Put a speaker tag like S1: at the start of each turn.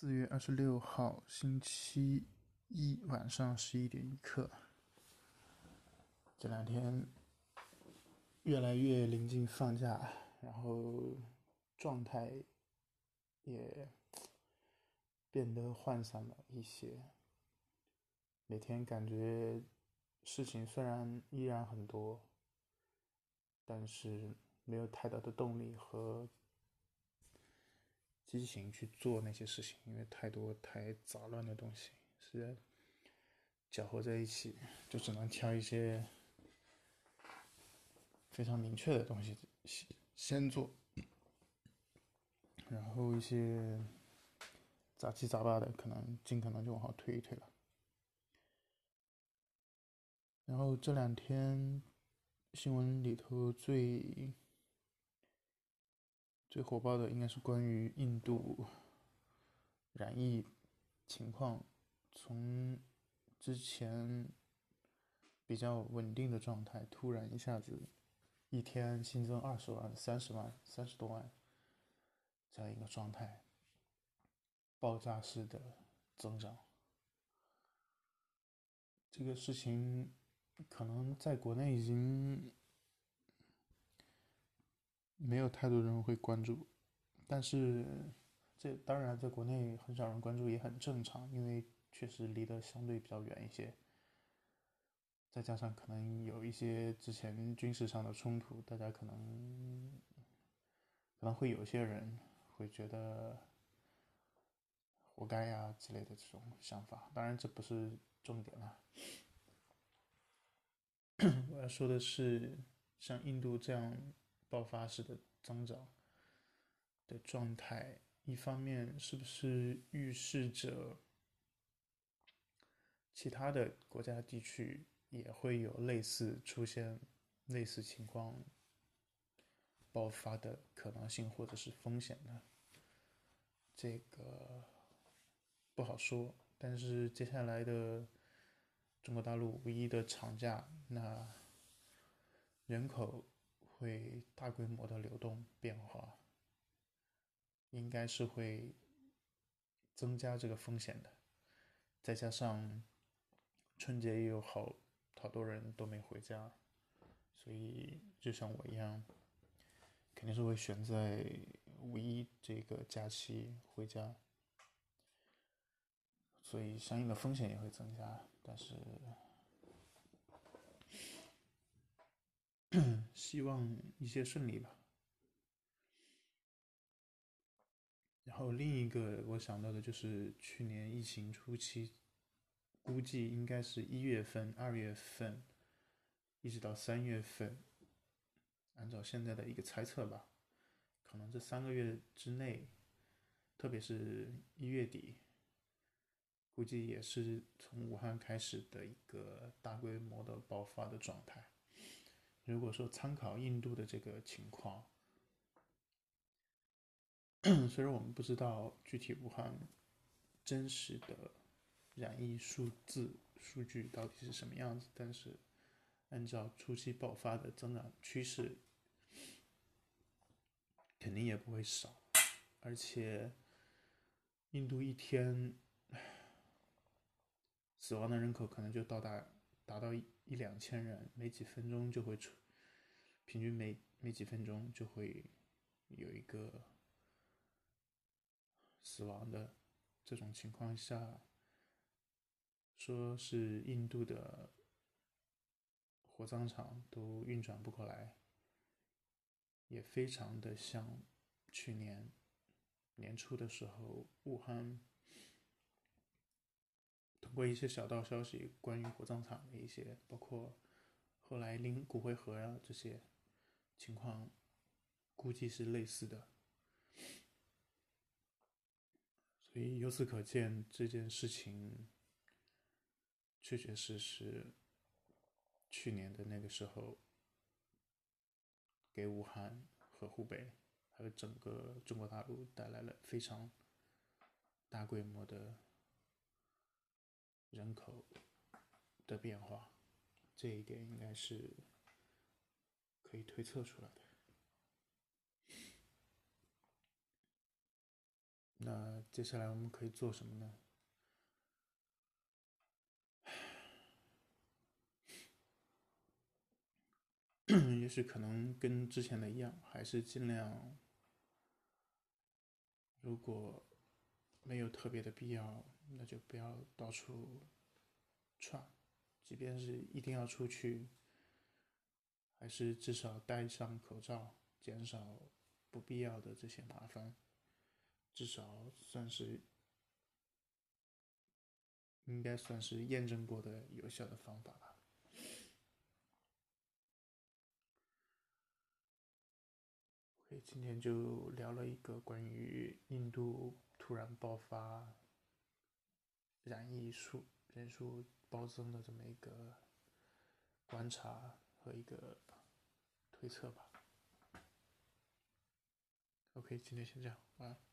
S1: 四月二十六号，星期一晚上十一点一刻。这两天越来越临近放假，然后状态也变得涣散了一些。每天感觉事情虽然依然很多，但是没有太大的动力和。激情去做那些事情，因为太多太杂乱的东西是搅和在一起，就只能挑一些非常明确的东西先先做，然后一些杂七杂八的可能尽可能就往后推一推了。然后这两天新闻里头最。最火爆的应该是关于印度染疫情况，从之前比较稳定的状态，突然一下子一天新增二十万、三十万、三十多万这样一个状态，爆炸式的增长。这个事情可能在国内已经。没有太多人会关注，但是这当然在国内很少人关注也很正常，因为确实离得相对比较远一些，再加上可能有一些之前军事上的冲突，大家可能可能会有些人会觉得活该呀之类的这种想法，当然这不是重点了。我要说的是，像印度这样。爆发式的增长的状态，一方面是不是预示着其他的国家地区也会有类似出现类似情况爆发的可能性或者是风险呢？这个不好说。但是接下来的中国大陆五一的长假，那人口。会大规模的流动变化，应该是会增加这个风险的。再加上春节也有好好多人都没回家，所以就像我一样，肯定是会选在五一这个假期回家，所以相应的风险也会增加。但是。希望一切顺利吧。然后另一个我想到的就是去年疫情初期，估计应该是一月份、二月份，一直到三月份，按照现在的一个猜测吧，可能这三个月之内，特别是一月底，估计也是从武汉开始的一个大规模的爆发的状态。如果说参考印度的这个情况，虽然我们不知道具体武汉真实的染疫数字数据到底是什么样子，但是按照初期爆发的增长趋势，肯定也不会少。而且，印度一天死亡的人口可能就到达达到一一两千人，没几分钟就会出。平均每每几分钟就会有一个死亡的这种情况下，说是印度的火葬场都运转不过来，也非常的像去年年初的时候，武汉通过一些小道消息，关于火葬场的一些，包括后来拎骨灰盒啊这些。情况估计是类似的，所以由此可见，这件事情确确实实去年的那个时候，给武汉和湖北还有整个中国大陆带来了非常大规模的人口的变化，这一点应该是。可以推测出来的。那接下来我们可以做什么呢？也许可能跟之前的一样，还是尽量，如果没有特别的必要，那就不要到处串。即便是一定要出去，还是至少戴上口罩，减少不必要的这些麻烦。至少算是，应该算是验证过的有效的方法吧。OK，今天就聊了一个关于印度突然爆发染疫数人数暴增的这么一个观察和一个推测吧。OK，今天先这样，晚安。